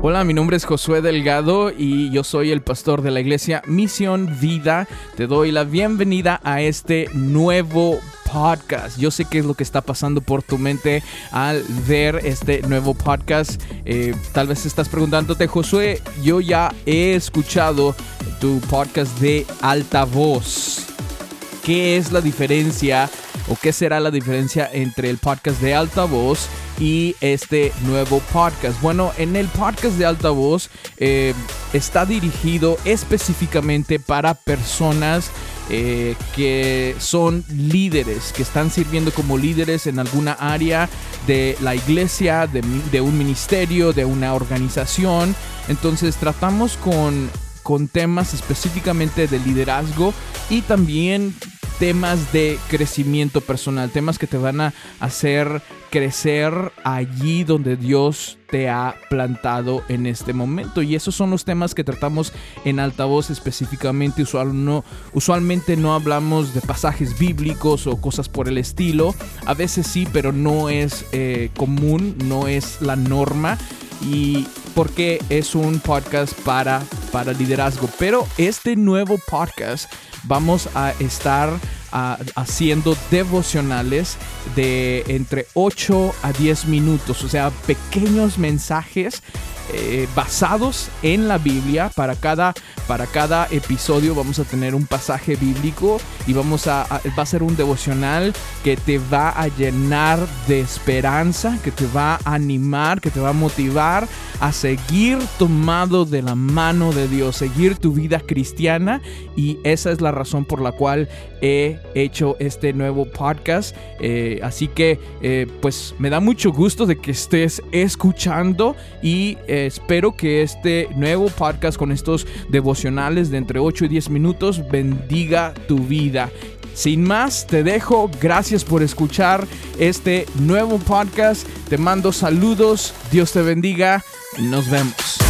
Hola, mi nombre es Josué Delgado y yo soy el pastor de la iglesia Misión Vida. Te doy la bienvenida a este nuevo podcast. Yo sé qué es lo que está pasando por tu mente al ver este nuevo podcast. Eh, tal vez estás preguntándote, Josué, yo ya he escuchado tu podcast de altavoz. ¿Qué es la diferencia o qué será la diferencia entre el podcast de altavoz y este nuevo podcast. Bueno, en el podcast de altavoz eh, está dirigido específicamente para personas eh, que son líderes, que están sirviendo como líderes en alguna área de la iglesia, de, un ministerio, de una organización. Entonces tratamos con con temas específicamente de liderazgo y también temas de crecimiento personal, temas que te van a hacer crecer allí donde Dios te ha plantado en este momento. Y esos son los temas que tratamos en altavoz específicamente. Usual, no, usualmente no hablamos de pasajes bíblicos o cosas por el estilo. A veces sí, pero no es eh, común, no es la norma. Y porque es un podcast para, para liderazgo. Pero este nuevo podcast vamos a estar haciendo devocionales de entre 8 a 10 minutos, o sea, pequeños mensajes eh, basados en la Biblia. Para cada, para cada episodio vamos a tener un pasaje bíblico y vamos a, va a ser un devocional que te va a llenar de esperanza, que te va a animar, que te va a motivar a seguir tomado de la mano de Dios, seguir tu vida cristiana y esa es la razón por la cual he hecho este nuevo podcast. Eh, así que eh, pues me da mucho gusto de que estés escuchando y espero que este nuevo podcast con estos devocionales de entre 8 y 10 minutos bendiga tu vida. Sin más, te dejo. Gracias por escuchar este nuevo podcast. Te mando saludos. Dios te bendiga. Nos vemos.